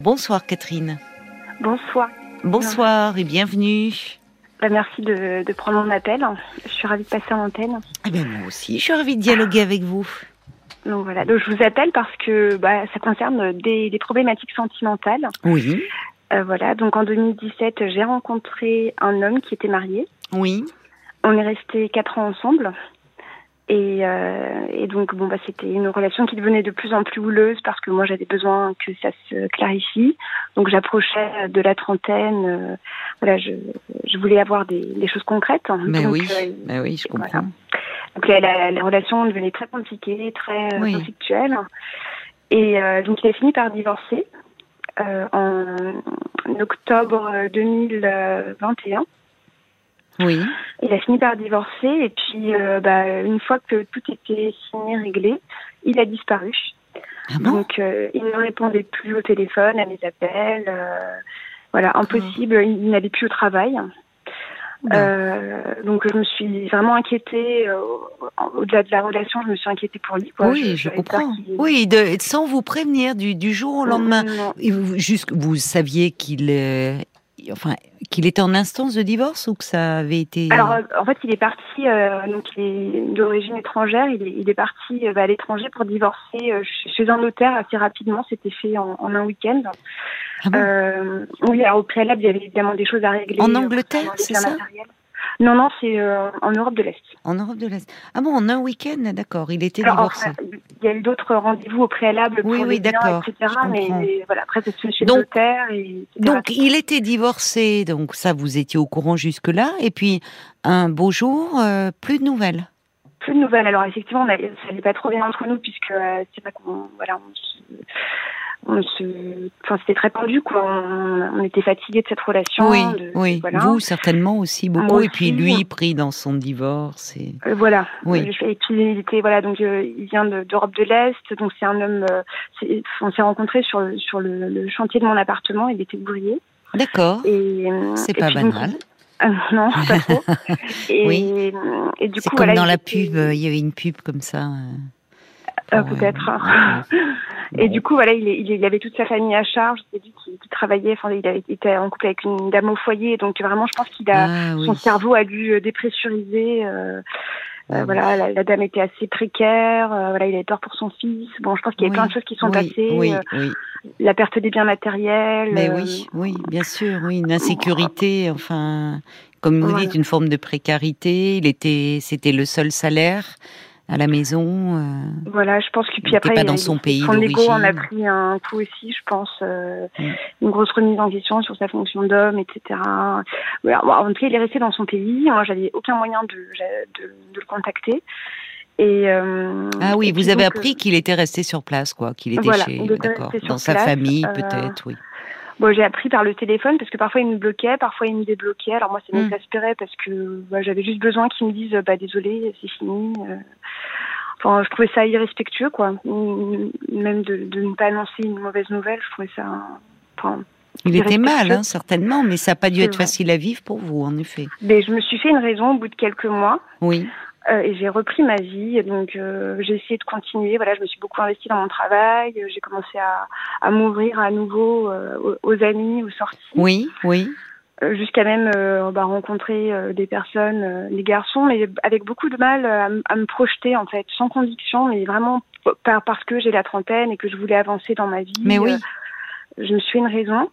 Bonsoir Catherine. Bonsoir. Bonsoir et bienvenue. Bah, merci de, de prendre mon appel. Je suis ravie de passer en antenne. Eh bien, moi aussi, je suis ravie de dialoguer avec vous. Donc voilà, donc je vous appelle parce que bah, ça concerne des, des problématiques sentimentales. Oui, Euh, voilà, donc en 2017, j'ai rencontré un homme qui était marié. oui, On est resté quatre ans ensemble. Et, euh, et donc bon bah c'était une relation qui devenait de plus en plus houleuse parce que moi j'avais besoin que ça se clarifie. Donc j'approchais de la trentaine. euh, voilà, je, je voulais avoir des, des choses concrètes. mais Donc, oui, euh, mais oui, je comprends. voilà. Donc la, la, la relation devenait très compliquée, très Oui. conflictuelle. Et donc il a fini par divorcer en octobre 2021. Oui, Il a fini par divorcer et puis euh, bah, une fois que tout était signé, réglé, il a disparu. ah bon? Donc euh, il ne répondait plus au téléphone, à mes appels. euh, voilà, impossible. Il n'allait plus au travail. Euh, donc je me suis vraiment inquiétée. euh, Au-delà de la relation, je me suis inquiétée pour lui. Quoi. Oui, je, comprends. Oui, de, sans vous prévenir du, du jour au lendemain. Non. Et vous, juste, vous saviez qu'il, euh, enfin, qu'il était en instance de divorce ou que ça avait été. Alors, euh, en fait, il est parti, euh, donc il est d'origine étrangère, il est, il est parti euh, bah, à l'étranger pour divorcer euh, chez- un notaire assez rapidement, c'était fait en, en un week-end. Ah bon? Oui, alors au préalable, il y avait évidemment des choses à régler. En Angleterre, c'est ça? Non, non, c'est euh, en Europe de l'Est. En Europe de l'Est. Ah bon, en un week-end, d'accord. Il était Alors, divorcé. enfin, il y a eu d'autres rendez-vous au préalable Oui, pour oui, les biens, etc. Mais, voilà, après, fait chez Donc- le notaire. Et, etc. Donc, il était divorcé, donc ça, vous étiez au courant jusque-là. Et puis, un beau jour, euh, plus de nouvelles. plus de nouvelles. Alors effectivement, on a- ça n'allait pas trop bien entre nous puisque euh, c'est pas qu'on voilà, on on se, enfin c'était très tendu quoi. On, on était fatigués de cette relation. oui, de- oui. Voilà. Vous, certainement aussi beaucoup. Moi et puis, aussi. lui, pris dans son divorce. Et... Euh, voilà. Oui. Et puis il était voilà donc euh, il vient de- d'Europe de, l'Est donc c'est un homme. euh, on s'est rencontrés sur le- sur le, le chantier de mon appartement. Il était ouvrier. D'accord. Euh, C'est pas donc, banal. euh, non, pas trop. Et, Oui. et du C'est coup comme voilà, dans la pub, euh, il y avait une pub comme ça. euh, Euh, euh, peut-être. Et du coup, voilà, il, avait toute sa famille à charge. C'est lui qui, qui travaillait. Enfin, il été en couple avec une dame au foyer. Donc vraiment, je pense qu'il a Ah oui. son cerveau a dû euh, dépressuriser. euh, Ah euh, oui. voilà, la, la dame était assez précaire. euh, voilà, il avait peur pour son fils. Bon, je pense qu'il y a Oui, plein de choses qui sont passées. Euh, la perte des biens matériels. Mais oui, oui, bien sûr, oui, une insécurité, enfin, comme vous Voilà. dites, une forme de précarité. Il était, c'était le seul salaire à la maison. euh, Voilà, je pense que puis après, pas dans son pays son ego en a pris un coup aussi, je pense. euh, Mm. Une grosse remise en question sur sa fonction d'homme, etc. En tout cas, il est resté dans son pays. Moi, j'avais aucun moyen de, de, de le contacter. Et, euh, Ah oui, et vous avez appris qu'il était resté sur place, quoi, qu'il était Voilà, chez, d'accord, dans sa place, famille, peut-être, oui. Bon, j'ai appris par le téléphone parce que parfois il me bloquait, parfois il me débloquait. Alors moi, ça m'exaspérait parce que bah, j'avais juste besoin qu'il me dise bah désolé, c'est fini. euh. Enfin, je trouvais ça irrespectueux, quoi. Même de, de ne pas annoncer une mauvaise nouvelle, je trouvais ça. Enfin, Il était mal, hein, certainement, mais ça n'a pas dû être vrai. facile à vivre pour vous, en effet. mais je me suis fait une raison au bout de quelques mois. Oui, Euh, et j'ai repris ma vie, donc euh, j'ai essayé de continuer. Voilà, je me suis beaucoup investie dans mon travail. euh, J'ai commencé à, à m'ouvrir à nouveau euh, aux, amis, aux sorties. oui, oui. Jusqu'à même bah, rencontrer des personnes, des garçons, mais avec beaucoup de mal à, me projeter en fait, sans conviction, mais vraiment par- parce que j'ai la trentaine et que je voulais avancer dans ma vie. Mais oui. je me suis une raison.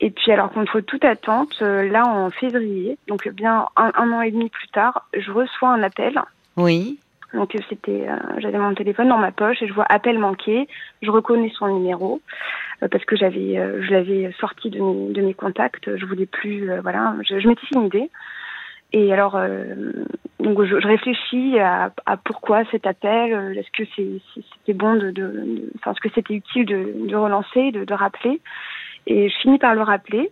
Et puis alors contre toute attente, euh, là en février, donc bien un, un an et demi plus tard, je reçois un appel. Oui, Donc euh, c'était, euh, j'avais mon téléphone dans ma poche et je vois appel manqué. Je reconnais son numéro euh, parce que j'avais, euh, je l'avais sorti de mes, de mes contacts. Je voulais plus, euh, voilà, je, je m'étais fait une idée. Et alors, euh, donc je, je réfléchis à, à pourquoi cet appel. euh, Est-ce que c'est, c'était bon de, de, de- enfin, est-ce que c'était utile de, de relancer, de, de rappeler? Et je finis par le rappeler.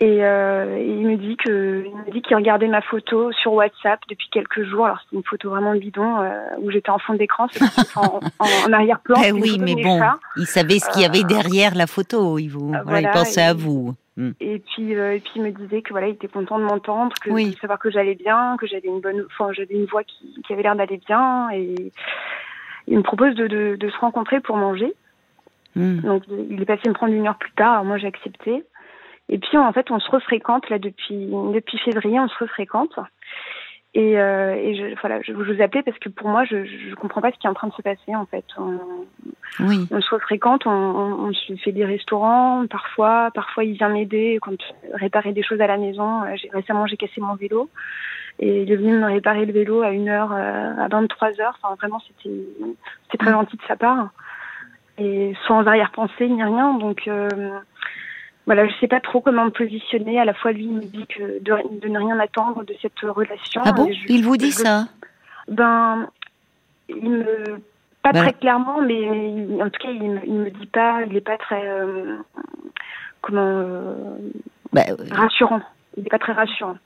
Et euh, il me dit que il me dit qu'il regardait ma photo sur WhatsApp depuis quelques jours. Alors c'est une photo vraiment bidon euh, où j'étais en fond d'écran, en, en, en arrière-plan. Eh oui, mais bon, chats. il savait ce qu'il y avait derrière la photo. Il, vous, Euh, voilà, il pensait à vous. Mm. Et puis euh, et puis il me disait que voilà, il était content de m'entendre, que Oui. de savoir que j'allais bien, que j'avais une bonne, enfin j'avais une voix qui, qui avait l'air d'aller bien. Et il me propose de, de, de se rencontrer pour manger. Hmm. Donc il est passé me prendre une heure plus tard, alors moi j'ai accepté. Et puis en fait on se refréquente là depuis depuis février, on se refréquente. Et, euh, et je, voilà, je, vous appelais parce que pour moi, je, je comprends pas ce qui est en train de se passer en fait. On, oui. on se fréquente, on, on, on, se fait des restaurants parfois, parfois il vient m'aider quand réparer des choses à la maison. Euh, récemment, j'ai cassé mon vélo et il est venu me réparer le vélo à une heure, euh, à 23 heures. Enfin, vraiment, c'était, c'était très gentil de sa part et sans arrière-pensée ni rien. Donc euh, voilà, je sais pas trop comment me positionner. À la fois, lui, il me dit que de, de ne rien attendre de cette relation. Ah bon Il vous dit ça Ben, il me pas très clairement, mais en tout cas, il, me, il me dit pas. Il est pas très euh, comment euh, bah, rassurant. Il est pas très rassurant.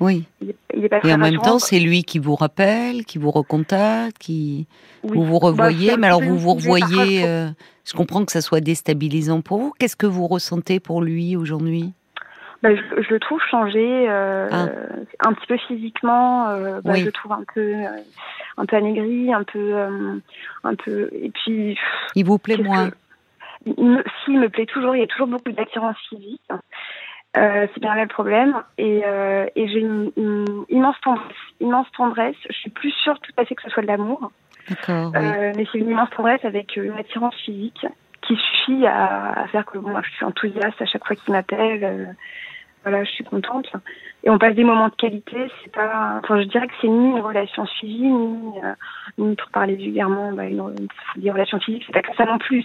Oui. Il est, il est pas très Et en même temps, c'est lui qui vous rappelle, qui vous recontacte, qui Oui. vous vous Bah, revoyez. mais alors vous vous revoyez. euh, je comprends que ça soit déstabilisant pour vous. Qu'est-ce que vous ressentez pour lui aujourd'hui? Bah, je, je le trouve changé, euh, Ah. un petit peu physiquement. Euh, bah, Oui. Je le trouve un peu, un peu amaigri, un peu, un peu. Et puis, Il vous plaît moins que- il me, s'il me plaît toujours, il y a toujours beaucoup d'attirance physique. Euh, c'est bien là le problème. Et, euh, et j'ai une, une immense tendresse, immense tendresse. Je suis plus sûre tout à fait que ce soit de l'amour, D'accord. Oui. euh, mais c'est une immense tendresse avec une attirance physique qui suffit à, à faire que moi je suis enthousiaste à chaque fois qu'il m'appelle. euh, voilà, je suis contente. Et on passe des moments de qualité. C'est pas, enfin, je dirais que c'est ni une relation suivie, ni, euh, ni pour parler vulgairement, bah, une, des relations physiques. C'est pas que ça non plus.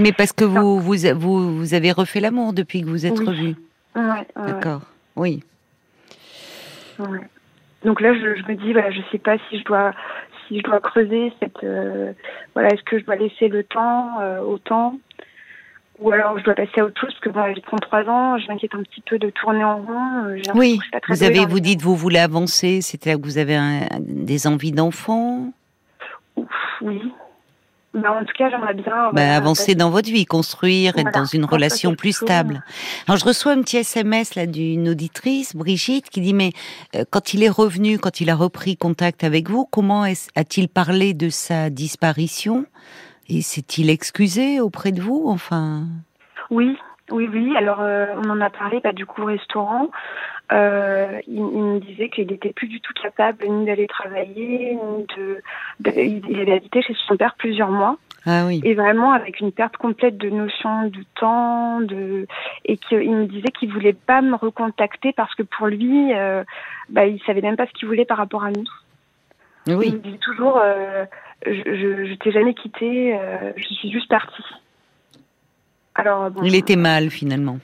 Mais parce que vous, vous, vous, vous avez refait l'amour depuis que vous êtes Oui. revus. Ouais, D'accord. Oui. Donc là, je, je me dis, voilà, je sais pas si je dois, si je dois creuser cette, euh, voilà, est-ce que je dois laisser le temps euh, au temps, ou alors je dois passer à autre chose parce que bon, j'ai 33 ans, je m'inquiète un petit peu de tourner en rond. euh, Oui. que je suis pas très Vous avez, vous dites, vous voulez avancer. C'était là que vous avez un- des envies d'enfant? Oui. Mais en tout cas, j'aimerais bien Bah, avancer dans votre vie, construire, être Voilà, dans une relation plus stable. Alors je reçois un petit SMS là d'une auditrice, Brigitte, qui dit mais euh, quand il est revenu, quand il a repris contact avec vous, comment a-t-il parlé de sa disparition? Et s'est-il excusé auprès de vous Enfin, Oui, oui, oui. Alors, euh, on en a parlé, bah, du coup, au restaurant. Euh, il, il me disait qu'il n'était plus du tout capable ni d'aller travailler, ni de, de- Il avait habité chez son père plusieurs mois, ah oui, et vraiment avec une perte complète de notion du temps, de et qu'il me disait qu'il voulait pas me recontacter parce que pour lui, euh, bah, il savait même pas ce qu'il voulait par rapport à nous. Il oui, me disait toujours, euh, je, je, je t'ai jamais quitté, euh, je suis juste partie. Alors, bon, il était mal finalement,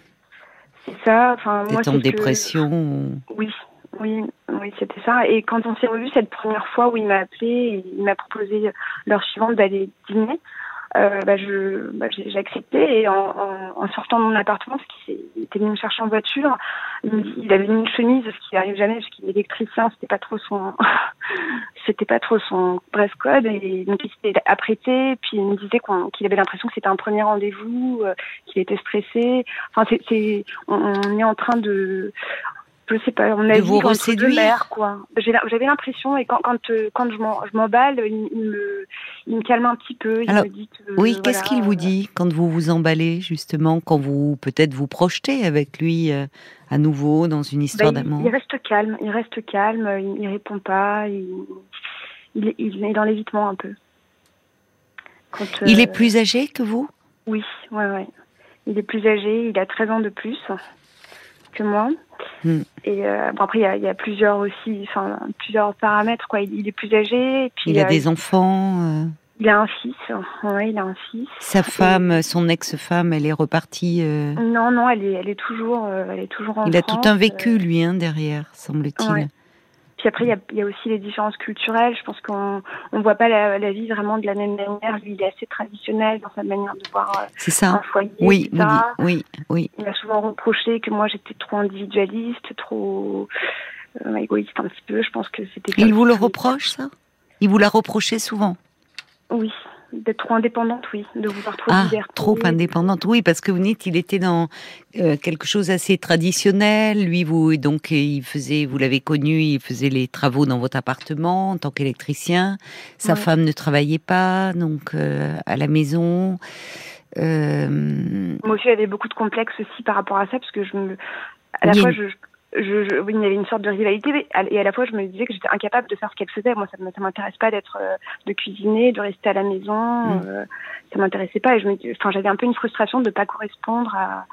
c'est ça. Enfin, moi, en que- dépression. ou- Oui, oui, oui, c'était ça. Et quand on s'est revu cette première fois où il m'a appelé, il m'a proposé l'heure suivante d'aller dîner. Euh, bah, je, bah, j'ai accepté et en, en, en sortant de mon appartement, parce qu'il était venu me chercher en voiture, il avait mis une chemise, ce qui n'arrive jamais, parce qu'il est électricien, c'était pas trop son, c'était pas trop son dress code, et donc il s'était apprêté, puis il me disait qu'on- qu'il avait l'impression que c'était un premier rendez-vous, euh, qu'il était stressé. Enfin, c'est, c'est, on, on est en train de, je sais pas, on a De vous reséduire. quoi. J'avais l'impression, et quand, quand, euh, quand je m'emballe, il, il me, il me calme un petit peu. Il Alors, me dit que, Oui, voilà, qu'est-ce qu'il vous euh, dit quand vous vous emballez justement, quand vous peut-être vous projetez avec lui euh, à nouveau dans une histoire il, d'amour? il reste calme, il reste calme, il, répond pas, il, il, est- dans l'évitement un peu. Quand, Il euh, est plus âgé que vous? Oui, ouais, ouais. Il est plus âgé, il a 13 ans de plus que moi. Hmm. Et euh, bon, après, il y a, il y a plusieurs aussi, enfin, plusieurs paramètres, quoi. Il, il est plus âgé, et puis Il a euh, des enfants euh, il a un fils. Ouais, il a un fils. Sa femme, son ex-femme, elle est repartie. euh, Non, non, elle est, elle est toujours, euh, elle est toujours en il a tout un euh, vécu, lui, hein, derrière, semble-t-il. Ouais. Puis après, il y a, il y a aussi les différences culturelles. Je pense qu'on on voit pas la, la vie vraiment de la même manière. Lui, il est assez traditionnel dans sa manière de voir euh, C'est un ça foyer, Oui, oui, oui, oui. Il m'a souvent reproché que moi, j'étais trop individualiste, trop euh, égoïste un petit peu. Je pense que c'était... Il ça vous le reproche, ça? Il vous l'a reproché souvent? Oui, d'être trop indépendante, oui. De vouloir trop Ah, liberté. trop indépendante, oui, parce que vous dites, il était dans euh, quelque chose assez traditionnel. Lui, vous, donc, il faisait, vous l'avez connu, il faisait les travaux dans votre appartement en tant qu'électricien. Sa Ouais. femme ne travaillait pas, donc euh, à la maison. Moi aussi, j'avais beaucoup de complexes aussi par rapport à ça, parce que je me, à la fois, je, je, il y avait une sorte de rivalité et à la fois je me disais que j'étais incapable de faire ce qu'elle faisait. Moi, ça ne m'intéresse pas d'être, euh, de cuisiner, de rester à la maison. Mm. Euh, ça m'intéressait pas et je me, enfin, j'avais un peu une frustration de ne pas correspondre à,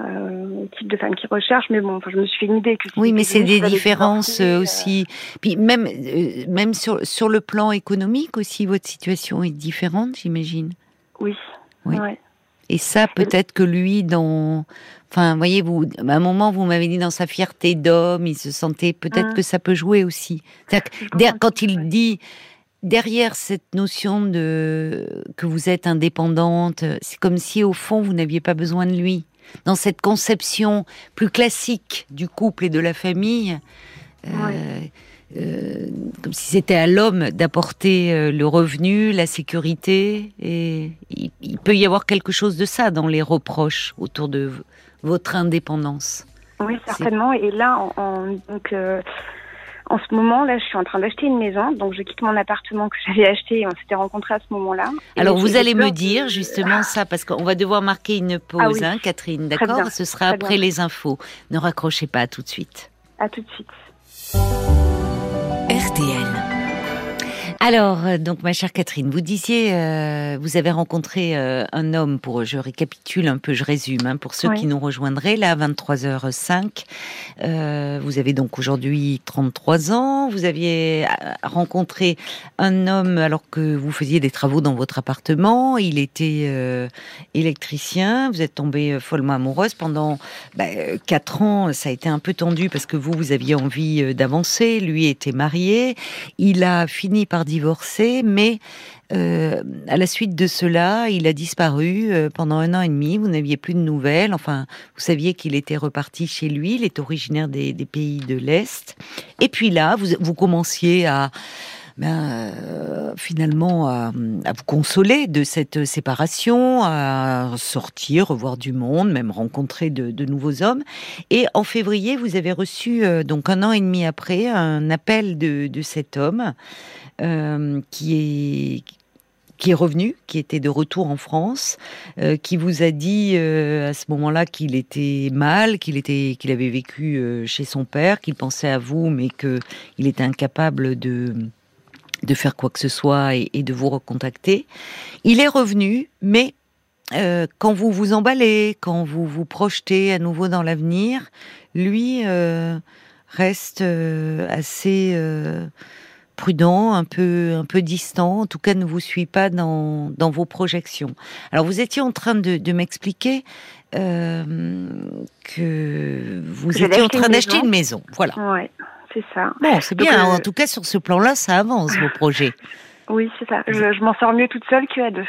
euh, au type de femme qui recherche, mais bon, enfin, je me suis fait une idée que. Oui, mais c'est des différences aussi. Puis même, même sur sur le plan économique aussi, votre situation est différente, j'imagine. Oui. Oui. Ouais. Et ça, peut-être que lui, dans, enfin, voyez-vous, à un moment, vous m'avez dit dans sa fierté d'homme, il se sentait, peut-être mmh. que ça peut jouer aussi. Quand il dit derrière cette notion de que vous êtes indépendante, c'est comme si au fond vous n'aviez pas besoin de lui. Dans cette conception plus classique du couple et de la famille. Euh, euh, comme si c'était à l'homme d'apporter euh, le revenu, la sécurité. Et il, peut y avoir quelque chose de ça dans les reproches autour de votre indépendance. Oui, certainement. Et là, en, donc, euh, en ce moment, là, je suis en train d'acheter une maison. Donc, je quitte mon appartement que j'avais acheté et on s'était rencontrés à ce moment-là. Alors, vous allez me dire justement ça, parce qu'on va devoir marquer une pause, ah hein, Catherine, d'accord? Ce sera après les infos. Ne raccrochez pas tout de suite. À tout de suite. RTL. Alors, euh, donc, ma chère Catherine, vous disiez, euh, vous avez rencontré euh, un homme, pour, je récapitule un peu, je résume, hein, pour ceux qui nous rejoindraient, là, à 23h05. vous avez donc aujourd'hui 33 ans. Vous aviez rencontré un homme alors que vous faisiez des travaux dans votre appartement. Il était électricien. Vous êtes tombée follement amoureuse. Pendant bah, 4 ans, ça a été un peu tendu parce que vous, vous aviez envie d'avancer. Lui était marié. Il a fini par divorcé, mais euh, à la suite de cela, il a disparu euh, pendant un an et demi. Vous n'aviez plus de nouvelles. Enfin, vous saviez qu'il était reparti chez lui. Il est originaire des, pays de l'Est. Et puis là, vous, vous commenciez à ben, euh, finalement à, vous consoler de cette séparation, à sortir, revoir du monde, même rencontrer de, nouveaux hommes. Et en février, vous avez reçu, donc un an et demi après, un appel de, cet homme euh, qui est qui est revenu, qui était de retour en France, euh, qui vous a dit euh, à ce moment-là qu'il était mal, qu'il était, qu'il avait vécu chez son père, qu'il pensait à vous, mais que il était incapable de de faire quoi que ce soit et, de vous recontacter. Il est revenu, mais quand vous vous emballez, quand vous vous projetez à nouveau dans l'avenir, lui reste assez prudent, un peu, un peu distant, en tout cas ne vous suit pas dans, dans vos projections. Alors vous étiez en train de, de m'expliquer euh, que vous étiez en train d'acheter une maison. Voilà. Ouais, c'est ça. Bon, c'est bien. Euh, en tout cas, sur ce plan-là, ça avance vos projets. Oui, c'est ça. Je, je m'en sors mieux toute seule qu'à deux.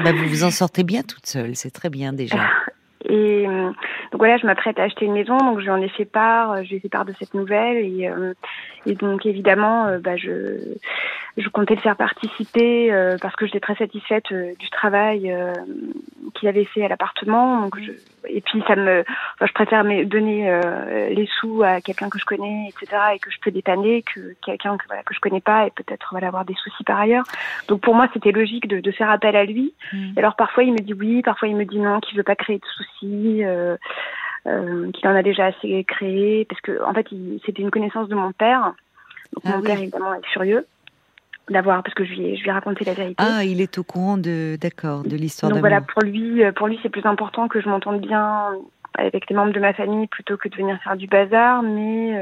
bah, vous vous en sortez bien toute seule, c'est très bien déjà. Et euh, donc voilà, je m'apprête à acheter une maison, donc je lui en ai fait part, euh, je lui ai fait part de cette nouvelle et, euh, et donc évidemment, bah, je, je comptais le faire participer parce que j'étais très satisfaite du travail qu'il avait fait à l'appartement. Donc je, et puis ça me, enfin, je préfère donner les sous à quelqu'un que je connais, etc. et que je peux dépanner que quelqu'un que voilà que je connais pas et peut-être voilà avoir des soucis par ailleurs. Donc pour moi, c'était logique de, de, faire appel à lui. Mmh. Alors parfois il me dit oui, parfois il me dit non, qu'il veut pas créer de soucis. Euh, euh, qu'il en a déjà assez créé, parce que en fait, c'était une connaissance de mon père. Donc, ah mon père évidemment est furieux d'avoir, parce que je lui, ai, je lui ai raconté la vérité. Ah, il est au courant de, d'accord, de l'histoire. Donc voilà, pour lui, euh, pour lui, c'est plus important que je m'entende bien avec les membres de ma famille plutôt que de venir faire du bazar, mais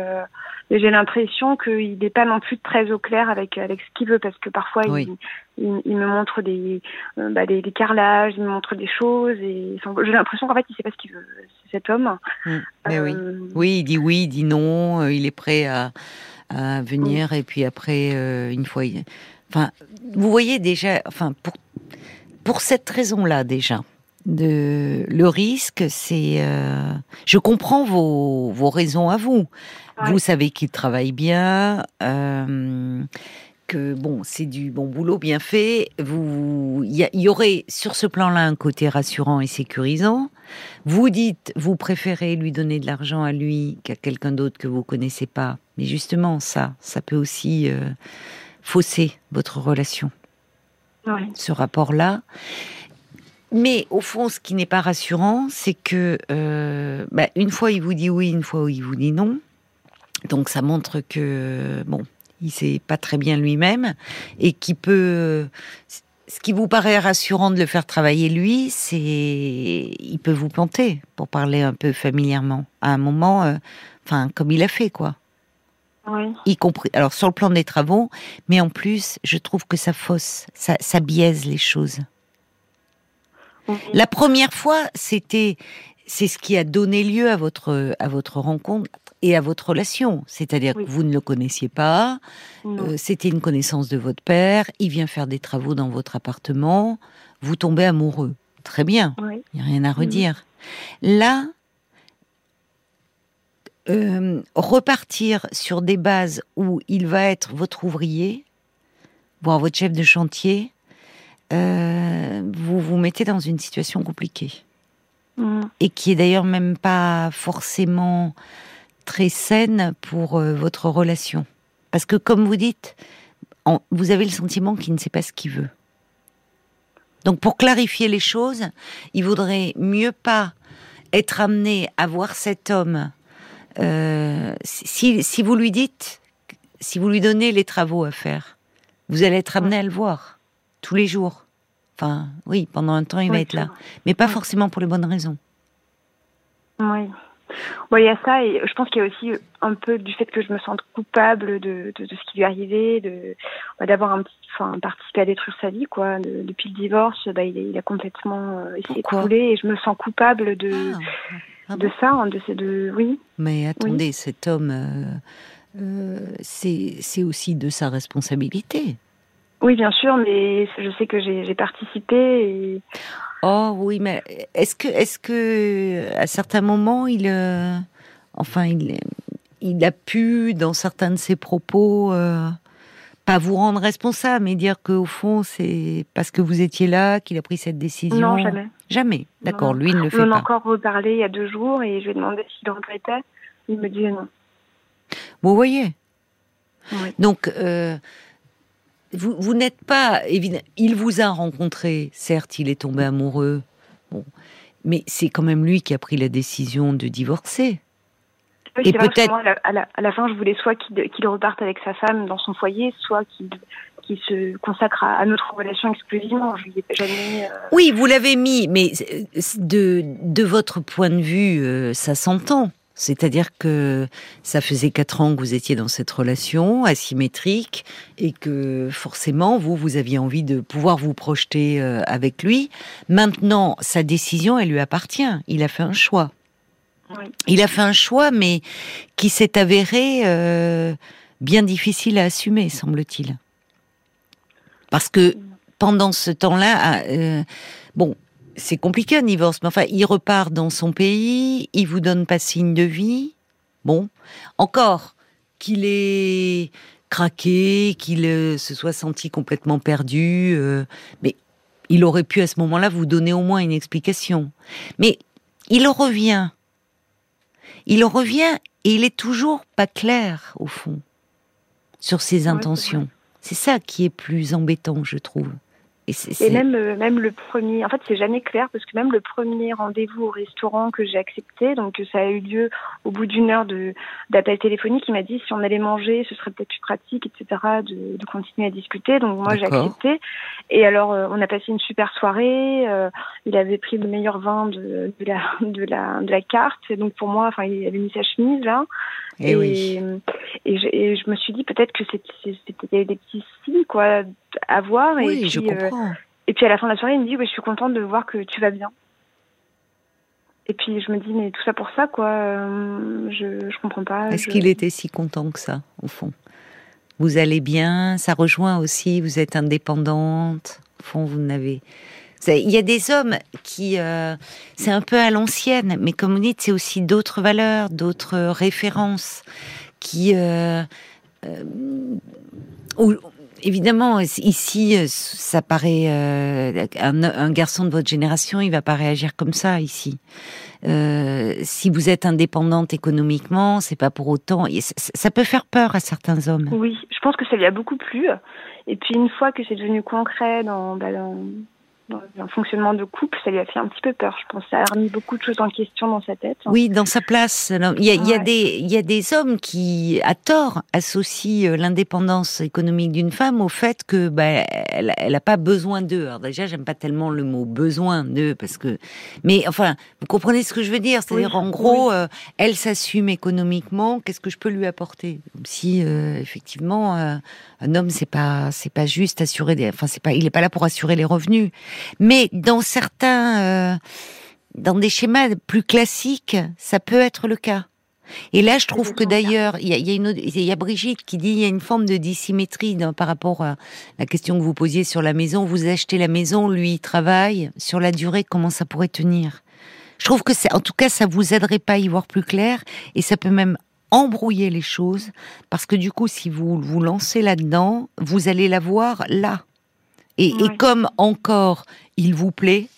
euh, j'ai l'impression qu'il n'est pas non plus très au clair avec avec ce qu'il veut parce que parfois il, il, me montre des, euh, bah, des, des carrelages, il me montre des choses et j'ai l'impression qu'en fait il sait pas ce qu'il veut cet homme. Mmh. oui. Euh, oui, il dit oui, il dit non, euh, il est prêt à, à venir et puis après une fois, enfin vous voyez déjà, enfin pour pour cette raison-là déjà de le risque, c'est. Euh, je comprends vos, vos raisons à vous. Vous savez qu'il travaille bien, euh, que bon, c'est du bon boulot bien fait. Vous, il y, aurait sur ce plan-là un côté rassurant et sécurisant. Vous dites, vous préférez lui donner de l'argent à lui qu'à quelqu'un d'autre que vous connaissez pas. Mais justement, ça, ça peut aussi euh, fausser votre relation. Ce rapport-là. Mais au fond, ce qui n'est pas rassurant, c'est que euh, bah, une fois il vous dit oui, une fois il vous dit non. Donc ça montre que bon, il sait pas très bien lui-même et qui peut. Ce qui vous paraît rassurant de le faire travailler lui, c'est il peut vous planter pour parler un peu familièrement à un moment, euh, enfin comme il a fait quoi. Oui. Y compris alors sur le plan des travaux, mais en plus je trouve que ça fausse, ça, ça biaise les choses. Oui. La première fois, c'était c'est ce qui a donné lieu à votre à votre rencontre et à votre relation. C'est-à-dire Oui. que vous ne le connaissiez pas, euh, c'était une connaissance de votre père, il vient faire des travaux dans votre appartement, vous tombez amoureux. Très bien, Oui. il n'y a rien à redire. Là, euh, repartir sur des bases où il va être votre ouvrier, voire votre chef de chantier, euh, vous vous mettez dans une situation compliquée Mm. et qui est d'ailleurs même pas forcément très saine pour euh, votre relation. Parce que comme vous dites, vous avez le sentiment qu'il ne sait pas ce qu'il veut. Donc pour clarifier les choses, il vaudrait mieux pas être amené à voir cet homme. euh, si, si vous lui dites, si vous lui donnez les travaux à faire, vous allez être amené à le voir tous les jours. Enfin, oui, pendant un temps, il va être là. Mais pas forcément pour les bonnes raisons. Oui. Oui, il y a ça, et je pense qu'il y a aussi un peu du fait que je me sente coupable de, de, de ce qui lui est arrivé, de bah, d'avoir enfin, participé à détruire sa vie, quoi. De- depuis le divorce, bah, il, est- il a complètement euh, Pourquoi couler, et je me sens coupable de Ah, ah de ça, hein, de ces oui. Mais attendez, cet homme, euh, euh, c'est c'est aussi de sa responsabilité. Oui, bien sûr, mais je sais que j'ai participé et Oh oui, mais est-ce que, est-ce que, à certains moments, il, euh, enfin, il, il a pu, dans certains de ses propos, euh, pas vous rendre responsable, mais dire qu'au fond, c'est parce que vous étiez là qu'il a pris cette décision? non, jamais. Jamais. D'accord, lui il ne le On fait en a pas. encore reparlé il y a deux jours et je lui ai demandé s'il regrettait. Il me disait non. Vous voyez? Oui. Donc, euh, vous, vous n'êtes pas évidemment. Il vous a rencontré, certes, il est tombé amoureux, bon, mais c'est quand même lui qui a pris la décision de divorcer. Oui, Et peut-être- à la, à, la, à la fin, je voulais soit qu'il reparte avec sa femme dans son foyer, soit qu'il se consacre à, à notre relation exclusivement. Je lui ai jamais. euh, Oui, vous l'avez mis, mais euh, de, de votre point de vue, euh, ça s'entend. C'est-à-dire que ça faisait quatre ans que vous étiez dans cette relation asymétrique et que forcément, vous, vous aviez envie de pouvoir vous projeter euh, avec lui. Maintenant, sa décision, elle lui appartient. Il a fait un choix. Oui. Il a fait un choix, mais qui s'est avéré euh, bien difficile à assumer, semble-t-il. Parce que pendant ce temps-là, euh, bon, c'est compliqué un divorce, mais enfin, il repart dans son pays, il vous donne pas signe de vie. Bon, encore qu'il ait craqué, qu'il euh, se soit senti complètement perdu, euh, mais il aurait pu à ce moment-là vous donner au moins une explication. Mais il revient. Il revient et il est toujours pas clair, au fond, sur ses intentions. C'est ça qui est plus embêtant, je trouve. Et, Et même, euh, même le premier, en fait, c'est jamais clair parce que même le premier rendez-vous au restaurant que j'ai accepté, donc ça a eu lieu au bout d'une heure de d'appel téléphonique, il m'a dit si on allait manger, ce serait peut-être plus pratique, etc., de, de continuer à discuter. Donc moi, j'ai accepté. Et alors, euh, on a passé une super soirée. euh, il avait pris le meilleur vin de, de la de la de la carte. Et donc pour moi, enfin, il avait mis sa chemise là. Eh oui. et, je, et je me suis dit peut-être que c'était c'était des petits signes quoi à voir. et Oui, puis, je euh, comprends. et puis à la fin de la soirée, il me dit ouais, je suis contente de voir que tu vas bien. Et puis je me dis mais tout ça pour ça quoi, euh, je je comprends pas. Est-ce je- qu'il était si content que ça, au fond? Vous allez bien, ça rejoint aussi, vous êtes indépendante, au fond, vous n'avez... Il y a des hommes qui... euh, c'est un peu à l'ancienne, mais comme vous dites, c'est aussi d'autres valeurs, d'autres références qui... euh, où- évidemment, ici, euh, ça paraît... euh, un, garçon de votre génération, il va pas réagir comme ça, ici. Euh, si vous êtes indépendante économiquement, c'est pas pour autant. ça, peut faire peur à certains hommes. Oui, je pense que ça lui a beaucoup plu. Et puis une fois que c'est devenu concret dans, bah, dans, dans un fonctionnement de couple, ça lui a fait un petit peu peur, je pense. Ça a remis beaucoup de choses en question dans sa tête. Oui, dans sa place. Il y a, il y a des, il y a des hommes qui, à tort, associent euh, l'indépendance économique d'une femme au fait que bah, elle, elle a pas besoin d'eux. Alors déjà, j'aime pas tellement le mot besoin d'eux parce que, mais enfin, vous comprenez ce que je veux dire? C'est-à-dire, en gros, euh, elle s'assume économiquement. Qu'est-ce que je peux lui apporter? Si euh, effectivement, un homme, c'est pas, c'est pas juste assurer des, enfin, c'est pas, il est pas là pour assurer les revenus. Mais dans certains, euh, dans des schémas plus classiques, ça peut être le cas. Et là, je trouve que d'ailleurs, il y a, y, a une, y a Brigitte qui dit il y a une forme de dissymétrie par rapport à la question que vous posiez sur la maison. Vous achetez la maison, lui il travaille. Sur la durée, comment ça pourrait tenir? Je trouve que en tout cas, ça vous aiderait pas à y voir plus clair, et ça peut même embrouiller les choses, parce que du coup, si vous vous lancez là-dedans, vous allez la voir là. Et, comme encore il vous plaît,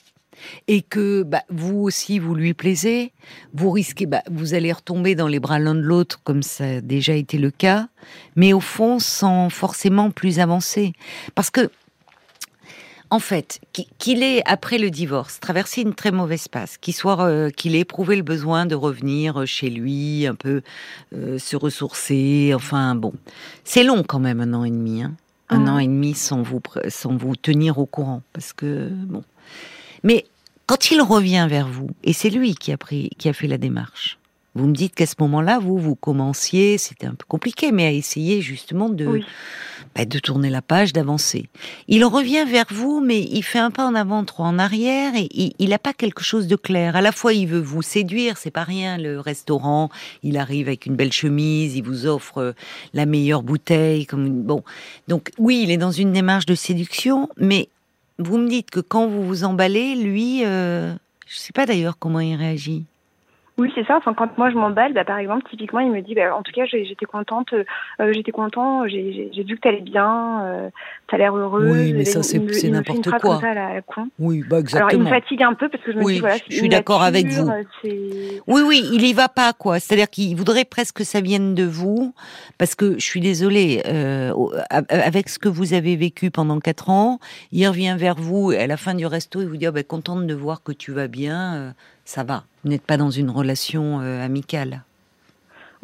et que bah, vous aussi vous lui plaisez, vous risquez, bah, vous allez retomber dans les bras l'un de l'autre comme ça a déjà été le cas, mais au fond sans forcément plus avancer. Parce que, en fait, qu'il ait après le divorce traversé une très mauvaise passe, qu'il soit, euh, qu'il ait éprouvé le besoin de revenir chez lui, un peu euh, se ressourcer, enfin bon, c'est long quand même un an et demi. Hein un mmh. an et demi sans vous, sans vous tenir au courant. Parce que, bon. Mais quand il revient vers vous, et c'est lui qui a, pris, qui a fait la démarche, vous me dites qu'à ce moment-là, vous, vous commenciez, c'était un peu compliqué, mais à essayer justement de, bah, de tourner la page, d'avancer. Il revient vers vous, mais il fait un pas en avant, trois en arrière, et il n'a pas quelque chose de clair. À la fois, il veut vous séduire, c'est pas rien, le restaurant, il arrive avec une belle chemise, il vous offre euh, la meilleure bouteille, comme bon. Donc, oui, il est dans une démarche de séduction, mais vous me dites que quand vous vous emballez, lui, euh, je sais pas d'ailleurs comment il réagit. Oui, c'est ça. Enfin, quand moi je m'emballe, bah, par exemple, typiquement, il me dit, bah, en tout cas, j'étais contente, euh, j'étais content, j'ai vu que t'allais bien, euh, t'as l'air heureux. Oui, mais ça, c'est n'importe quoi. Ça. Oui, bah exactement. Alors, il me fatigue un peu parce que je me oui, dis, voilà, je suis d'accord avec vous. Oui, oui, il y va pas, quoi. C'est-à-dire qu'il voudrait presque que ça vienne de vous, parce que je suis désolée, euh, avec ce que vous avez vécu pendant quatre ans, il revient vers vous et à la fin du resto, il vous dit, oh, bah, contente de voir que tu vas bien, euh, ça va. Vous n'êtes pas dans une relation euh, amicale.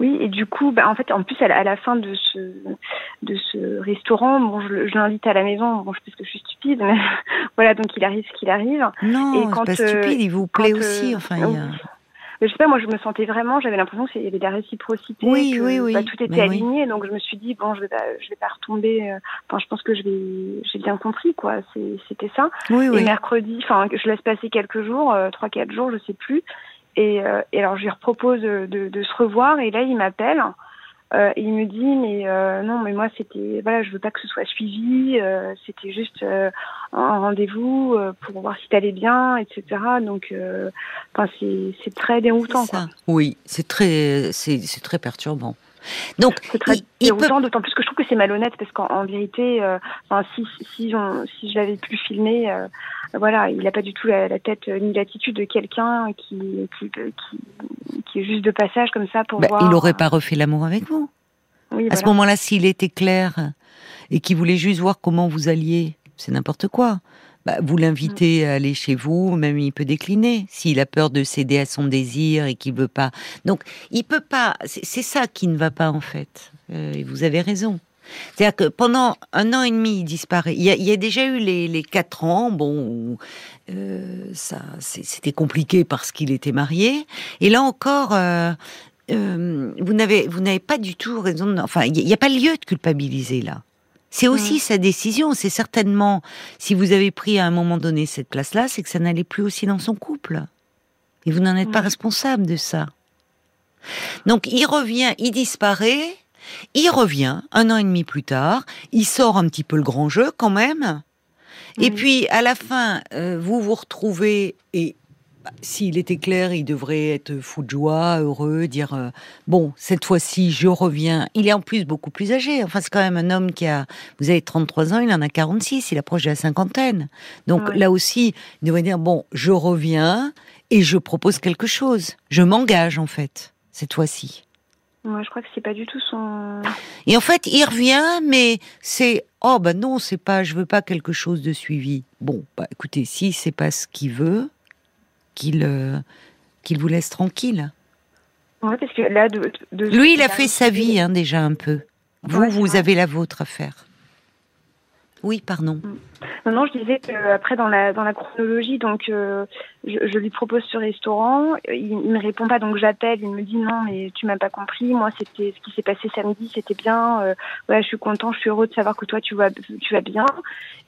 Oui, et du coup, bah, en fait, en plus, à la, fin de ce, de ce restaurant, bon, je, je l'invite à la maison. Bon, je pense que je suis stupide, mais voilà, donc il arrive ce qu'il arrive. Non, et quand, pas stupide, il vous plaît aussi. Euh, enfin, il y a je sais pas, moi je me sentais vraiment, j'avais l'impression qu'il y avait de la réciprocité, oui, oui, oui. Bah, tout était aligné, donc je me suis dit bon, je vais pas, je vais pas retomber. Euh, enfin, je pense que je vais, j'ai bien compris quoi. C'était ça. Oui, et mercredi, enfin, je laisse passer quelques jours, euh, trois quatre jours, je sais plus. Et, euh, et alors je lui propose de, de, se revoir, et là il m'appelle. Euh, et il me dit mais euh, non mais moi c'était voilà je veux pas que ce soit suivi. Euh, c'était juste euh, un rendez-vous euh, pour voir si t'allais bien etc donc enfin c'est c'est très déroutant quoi. oui c'est très c'est c'est très perturbant donc, c'est très déroutant, d'autant plus que je trouve que c'est malhonnête parce qu'en vérité, enfin, si si, on, si je l'avais pu filmer, voilà, il n'a pas du tout la, tête euh, ni l'attitude de quelqu'un qui qui, qui, est juste de passage comme ça pour bah, voir. Il n'aurait pas refait l'amour avec vous. Oui, à ce moment-là, s'il était clair et qu'il voulait juste voir comment vous alliez, c'est n'importe quoi. Bah, vous l'invitez mm. à aller chez vous, même il peut décliner s'il a peur de céder à son désir et qu'il veut pas. Donc, il peut pas. C'est ça qui ne va pas en fait. Euh, et vous avez raison. C'est-à-dire que pendant un an et demi, il disparaît. Il y a, déjà eu les, quatre ans, bon, où, euh, ça, c'était compliqué parce qu'il était marié. Et là encore, euh, euh, vous n'avez, vous n'avez pas du tout raison. De, enfin, il n'y a, pas lieu de culpabiliser là. C'est aussi sa décision. C'est certainement, si vous avez pris à un moment donné cette place-là, c'est que ça n'allait plus aussi dans son couple. Et vous n'en êtes pas responsable de ça. Donc il revient, il disparaît. Il revient un an et demi plus tard, il sort un petit peu le grand jeu quand même. Et puis à la fin, euh, vous vous retrouvez et bah, s'il était clair, il devrait être fou de joie, heureux, dire euh, bon cette fois-ci je reviens. Il est en plus beaucoup plus âgé. Enfin c'est quand même un homme qui a, vous avez 33 ans, il en a 46, il approche de la cinquantaine. Donc là aussi, il devrait dire bon je reviens et je propose quelque chose. Je m'engage en fait cette fois-ci. Moi, je crois que c'est pas du tout son. Et en fait, il revient, mais c'est Oh bah non, c'est pas, je veux pas quelque chose de suivi. Bon, bah écoutez, si c'est pas ce qu'il veut, qu'il euh, qu'il vous laisse tranquille. Ouais, parce que là, de, de- Lui, il a fait sa vie hein, déjà un peu. Vous, Ouais, vous vrai. avez la vôtre à faire. Oui, pardon. Non, non, je disais que après dans la dans la chronologie, donc euh, je, je lui propose ce restaurant, il, il me répond pas, donc j'appelle, il me dit non, mais tu m'as pas compris. Moi, c'était ce qui s'est passé samedi, c'était bien. Euh, ouais, je suis content, je suis heureux de savoir que toi tu vas tu vas bien.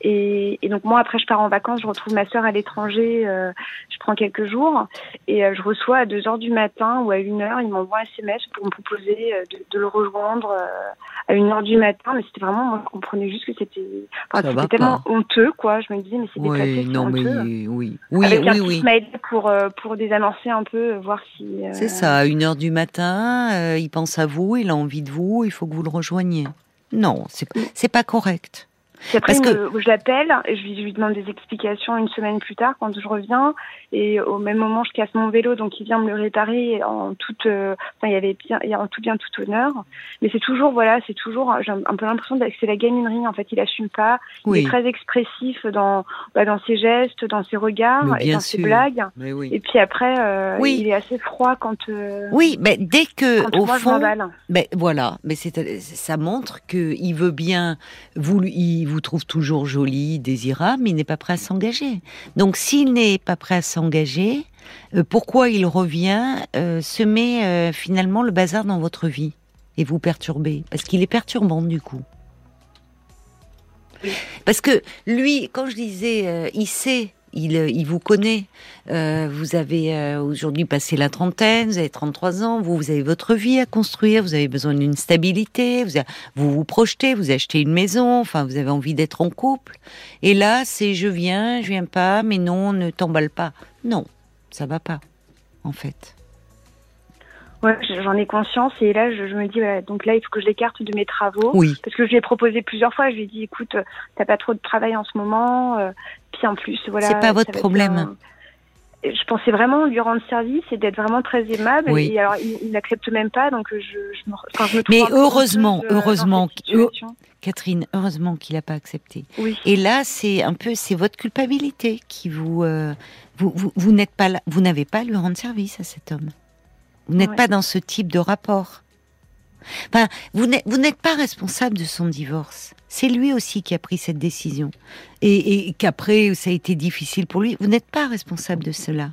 Et, et donc moi après je pars en vacances, je retrouve ma sœur à l'étranger, euh, je prends quelques jours et euh, je reçois à 2 heures du matin ou à 1 heure, il m'envoie un SMS pour me proposer euh, de, de le rejoindre euh, à 1 heure du matin, mais c'était vraiment moi je comprenais juste que c'était enfin, c'était tellement pas. Honteux quoi, je me disais mais c'est déplacé, Oui, non, mais honteux. oui, oui, Avec un oui, petit oui. pour euh, pour désamorcer un peu, euh, voir si euh, C'est ça, à une heure du matin, euh, il pense à vous, il a envie de vous, il faut que vous le rejoigniez. Non, c'est c'est pas correct. Puis après, Parce me- je l'appelle, je lui, je lui demande des explications une semaine plus tard quand je reviens. Et au même moment, je casse mon vélo, donc il vient me le réparer en toute, euh, enfin, il y avait bien, il y a en tout bien, tout honneur. Mais c'est toujours, voilà, c'est toujours, j'ai un, un peu l'impression que c'est la gaminerie. En fait, il assume pas. Il est très expressif dans, bah, dans ses gestes, dans ses regards Mais et dans ses blagues. mais oui. Et puis après, euh, Oui. il est assez froid quand, euh, Oui, mais dès que quand au moi fond, ben voilà, mais c'est ça montre que il veut bien, vous lui- il vous trouve toujours joli, désirable, mais il n'est pas prêt à s'engager. Donc s'il n'est pas prêt à s'engager, euh, pourquoi il revient euh, semer euh, finalement le bazar dans votre vie et vous perturber? Parce qu'il est perturbant du coup. Parce que lui, quand je disais, euh, il sait, il, euh, il vous connaît. Euh, vous avez euh, aujourd'hui passé la trentaine, vous avez 33 ans, vous, avez votre vie à construire, vous avez besoin d'une stabilité, vous vous projetez, vous achetez une maison, enfin vous avez envie d'être en couple. Et là, c'est je viens, je viens pas, mais non, ne t'emballe pas. Non, ça va pas, en fait. Ouais, j'en ai conscience et là je, je me dis voilà, donc là il faut que je l'écarte de mes travaux Oui, parce que je lui ai proposé plusieurs fois. Je lui ai dit écoute, t'as pas trop de travail en ce moment, euh, puis en plus voilà. C'est pas votre problème. un- Je pensais vraiment lui rendre service et d'être vraiment très aimable. Oui. Et alors il n'accepte même pas donc je, je, me, enfin, je me trouve Mais heureusement, euh, heureusement. Catherine, heureusement qu'il n'a pas accepté. Oui. Et là, c'est un peu, c'est votre culpabilité qui vous, euh, vous, vous, vous n'êtes pas là, vous n'avez pas à lui rendre service à cet homme. Vous n'êtes Ouais. pas dans ce type de rapport. Enfin, vous n'êtes, pas responsable de son divorce. C'est lui aussi qui a pris cette décision. Et, et qu'après, ça a été difficile pour lui. Vous n'êtes pas responsable de cela.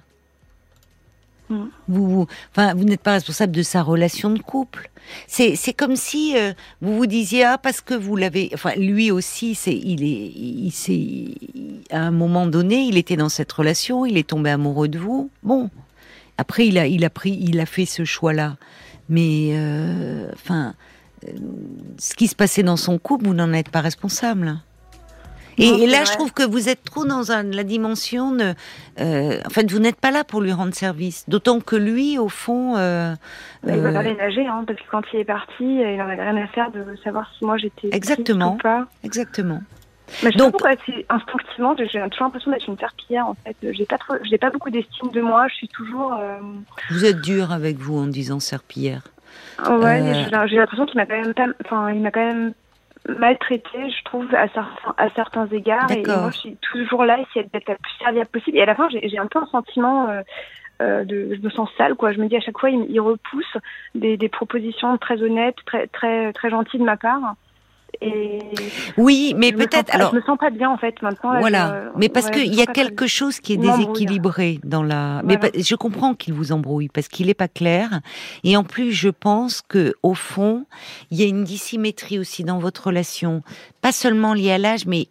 Vous, vous- enfin, vous n'êtes pas responsable de sa relation de couple. C'est, c'est comme si euh, vous vous disiez ah parce que vous l'avez. Enfin, lui aussi, c'est, il est, il, s'est- à un moment donné, il était dans cette relation, il est tombé amoureux de vous. Bon, après, il a, il a pris, il a fait ce choix-là. Mais, euh, enfin, euh, ce qui se passait dans son couple, vous n'en êtes pas responsable. Et, Non, et c'est là, vrai. je trouve que vous êtes trop dans un- la dimension de. euh, en fait, vous n'êtes pas là pour lui rendre service. D'autant que lui, au fond. euh, Bah, il va pas ménager, hein, parce que quand il est parti, il en avait rien à faire de savoir si moi j'étais Exactement. ou pas. exactement. Mais je Donc- pourquoi c'est instinctivement, j'ai toujours l'impression d'être une serpillière en fait. J'ai pas trop, j'ai pas beaucoup d'estime de moi. Je suis toujours, euh, Vous êtes dur avec vous en disant serpillière. ouais, Euh. j'ai- l'impression qu'il m'a quand même pas, enfin, il m'a quand même maltraité, je trouve, à certains, à certains égards. Et moi, je suis toujours là, essayer d'être la plus serviable possible. Et à la fin, j'ai un peu un sentiment. euh, euh, de, je me sens sale, quoi. Je me dis à chaque fois, il, il repousse des, des propositions très honnêtes, très, très, très gentilles de ma part. Et Oui, mais peut-être. Alors, je me sens pas bien en fait maintenant. là, Voilà, je- mais parce ouais, qu'il y a quelque chose qui est déséquilibré dans la. Mais Voilà. je comprends qu'il vous embrouille parce qu'il n'est pas clair. Et en plus, je pense que au fond, il y a une dissymétrie aussi dans votre relation, pas seulement liée à l'âge, mais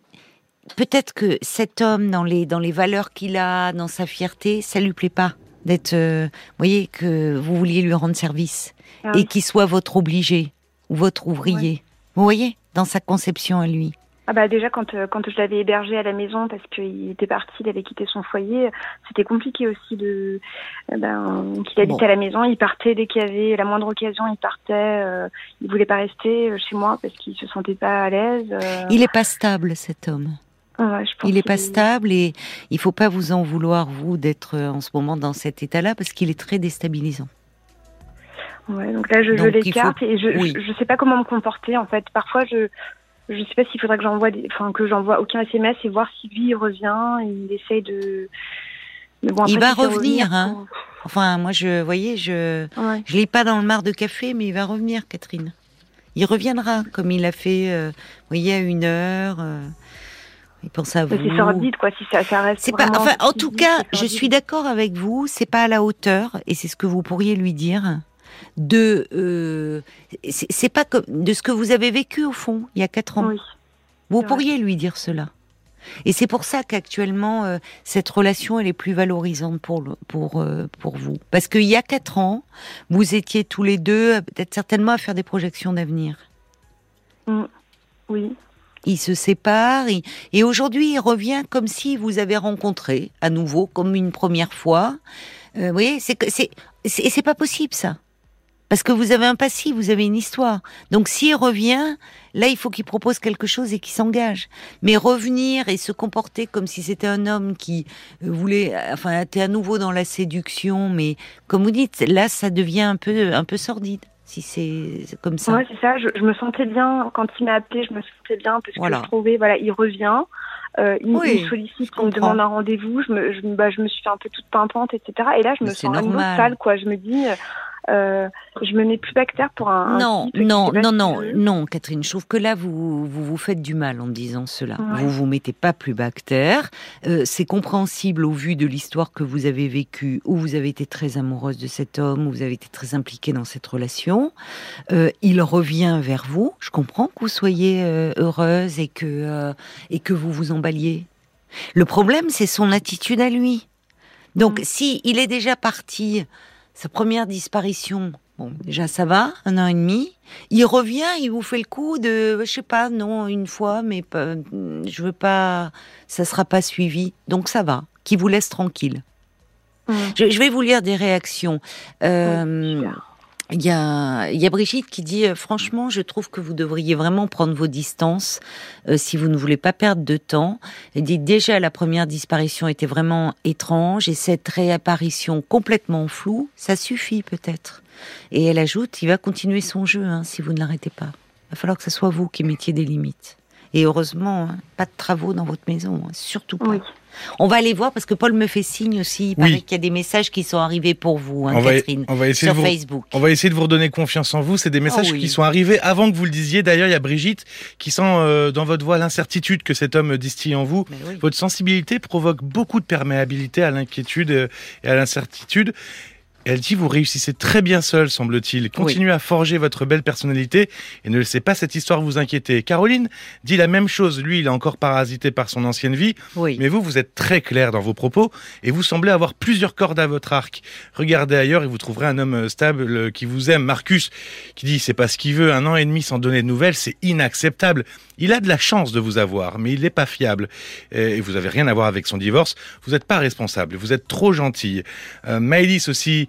peut-être que cet homme, dans les dans les valeurs qu'il a, dans sa fierté, ça lui plaît pas d'être. euh, vous voyez que vous vouliez lui rendre service Ah et qu'il soit votre obligé ou votre ouvrier. Vous voyez, dans sa conception à lui. Ah bah déjà quand euh, quand je l'avais hébergé à la maison parce qu'il était parti, il avait quitté son foyer, c'était compliqué aussi de euh, ben, qu'il habite Bon. à la maison, il partait dès qu'il y avait la moindre occasion, il partait, euh, il voulait pas rester euh, chez moi parce qu'il se sentait pas à l'aise. Il est pas stable, cet homme. Ouais, je pense Il est pas stable et il faut pas vous en vouloir vous d'être en ce moment dans cet état-là parce qu'il est très déstabilisant. Ouais, donc là je, Donc, il l'écarte et je, oui. je je sais pas comment me comporter en fait. Parfois je je sais pas s'il faudrait que j'envoie, enfin que j'envoie aucun SMS et voir si lui il revient, il essaye de. il va revenir, hein. Enfin, moi, je, voyez, je, je l'ai pas dans le mar de café, mais il va revenir, Catherine. Il reviendra, comme il a fait, euh, vous voyez, à une heure. Euh, il pense à vous. C'est sordide, quoi, si ça, ça reste. Pas, enfin, en tout cas, je suis d'accord avec vous. C'est pas à la hauteur, et c'est ce que vous pourriez lui dire. De, euh, c'est pas comme de ce que vous avez vécu au fond il y a quatre ans. Vous pourriez lui dire cela. Et c'est pour ça qu'actuellement, euh, cette relation, elle est plus valorisante pour, pour, euh, pour vous. Parce qu'il y a quatre ans, vous étiez tous les deux, peut-être certainement, à faire des projections d'avenir. Mm. Oui. Il se sépare et, aujourd'hui, il revient comme si vous avez rencontré à nouveau, comme une première fois. vous voyez, c'est c'est pas possible ça. Parce que vous avez un passif, vous avez une histoire. Donc s'il revient, là, il faut qu'il propose quelque chose et qu'il s'engage. Mais revenir et se comporter comme si c'était un homme qui euh, voulait, enfin, était à nouveau dans la séduction, mais comme vous dites, là, ça devient un peu, un peu sordide. Si c'est comme ça. Ouais, c'est ça. Je, me sentais bien quand il m'a appelé. Je me sentais bien parce que je trouvais, voilà, il revient. Euh, il, me sollicite, il me demande un rendez-vous, je me, je, bah, je me suis fait un peu toute pimpante, etc. Et là, je me sens un peu sale, quoi. Je me dis, euh, je me mets plus bactère pour un. Non, non, non, non, non, Catherine. Je trouve que là, vous, vous vous faites du mal en disant cela. Vous vous mettez pas plus bactère. Euh, c'est compréhensible au vu de l'histoire que vous avez vécue, où vous avez été très amoureuse de cet homme, où vous avez été très impliquée dans cette relation. Euh, il revient vers vous. Je comprends que vous soyez heureuse et que et que vous vous emballiez. Le problème, c'est son attitude à lui. Donc, mm. si il est déjà parti sa première disparition, bon, déjà ça va, un an et demi. Il revient, il vous fait le coup de, je sais pas, non, une fois, mais pas, je veux pas, ça sera pas suivi, donc ça va, qui vous laisse tranquille. Mmh. Je, vais vous lire des réactions. Euh, il y a, y a Brigitte qui dit euh, franchement, je trouve que vous devriez vraiment prendre vos distances euh, si vous ne voulez pas perdre de temps. Elle dit déjà la première disparition était vraiment étrange et cette réapparition complètement floue, ça suffit peut-être. Et elle ajoute, il va continuer son jeu hein, si vous ne l'arrêtez pas. Il va falloir que ce soit vous qui mettiez des limites. Et heureusement, hein, pas de travaux dans votre maison, hein, surtout pas. On va aller voir parce que Paul me fait signe aussi. Il paraît qu'il y a des messages qui sont arrivés pour vous, hein, Catherine, sur Facebook. On va essayer de vous redonner confiance en vous. C'est des messages oh qui sont arrivés avant que vous le disiez. D'ailleurs, il y a Brigitte qui sent euh, dans votre voix l'incertitude que cet homme distille en vous. Votre sensibilité provoque beaucoup de perméabilité à l'inquiétude euh, et à l'incertitude elle dit, vous réussissez très bien seul, semble-t-il. Continuez à forger votre belle personnalité et ne laissez pas cette histoire vous inquiéter. Caroline dit la même chose. Lui, il est encore parasité par son ancienne vie. Mais vous, vous êtes très clair dans vos propos et vous semblez avoir plusieurs cordes à votre arc. Regardez ailleurs et vous trouverez un homme stable qui vous aime. Marcus, qui dit, c'est pas ce qu'il veut. Un an et demi sans donner de nouvelles, c'est inacceptable. Il a de la chance de vous avoir, mais il n'est pas fiable. Et vous avez rien à voir avec son divorce. Vous n'êtes pas responsable. Vous êtes trop gentille. Euh, Maëlys aussi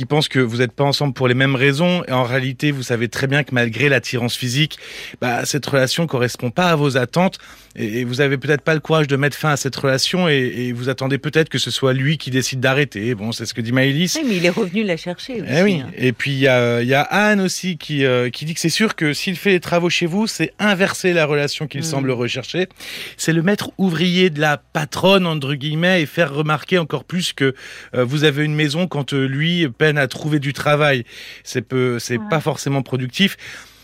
qui pense que vous n'êtes pas ensemble pour les mêmes raisons et en réalité vous savez très bien que malgré l'attirance physique, bah, cette relation correspond pas à vos attentes et, vous avez peut-être pas le courage de mettre fin à cette relation et, vous attendez peut-être que ce soit lui qui décide d'arrêter. Bon, c'est ce que dit Maëlys. Oui, mais il est revenu la chercher eh aussi. Et oui. Hein. Et puis il y a, Anne aussi qui, euh, qui dit que c'est sûr que s'il fait les travaux chez vous, c'est inverser la relation qu'il mm. semble rechercher. C'est le maître ouvrier de la patronne entre guillemets et faire remarquer encore plus que euh, vous avez une maison quand euh, lui peine à trouver du travail. C'est peu, c'est pas forcément productif.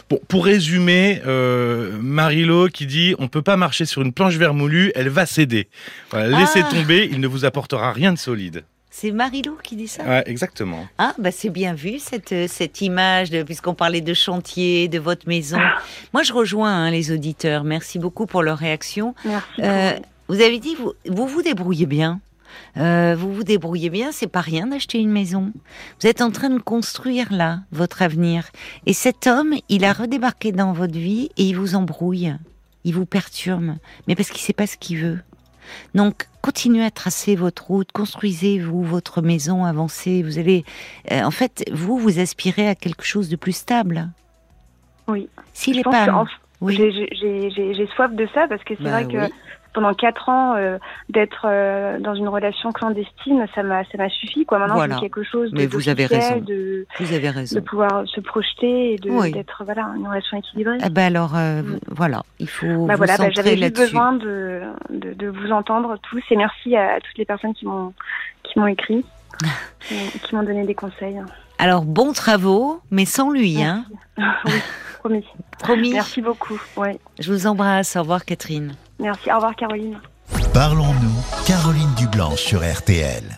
Bon, pour résumer, euh, Marilo qui dit on peut pas marcher sur une planche vermoulue, elle va céder. laissez ah. tomber, il ne vous apportera rien de solide. C'est Marilo qui dit ça? Ouais, Exactement. Ah, bah c'est bien vu cette, euh, cette image, puisqu'on parlait de chantier, de votre maison. Moi, je rejoins hein, les auditeurs. Merci beaucoup pour leur réaction. Merci. Euh, vous avez dit, vous, vous vous débrouillez bien euh, vous vous débrouillez bien, c'est pas rien d'acheter une maison. Vous êtes en train de construire là votre avenir. Et cet homme, il a redébarqué dans votre vie et il vous embrouille, il vous perturbe, mais parce qu'il sait pas ce qu'il veut. Donc, continuez à tracer votre route, construisez-vous votre maison, avancez. Vous allez, euh, en fait, vous, vous aspirez à quelque chose de plus stable. Oui. S'il est pas, oui. j'ai soif de ça parce que c'est bah vrai que pendant quatre ans d'être dans une relation clandestine, ça m'a ça m'a suffi quoi. Maintenant, voilà. quelque chose de Mais vous avez raison. De, vous avez raison. De pouvoir se projeter et de d'être voilà une relation équilibrée. Eh ben alors mm. voilà, il faut. Bah vous voilà, bah, j'avais juste besoin de, de, de vous entendre tous et merci à, toutes les personnes qui m'ont qui m'ont écrit, qui m'ont donné des conseils. Alors, bons travaux, mais sans lui, hein Oui, promis. promis. Merci beaucoup. Ouais. Je vous embrasse. Au revoir, Catherine. Merci. Au revoir, Caroline. Parlons-nous, Caroline Dublanche sur RTL.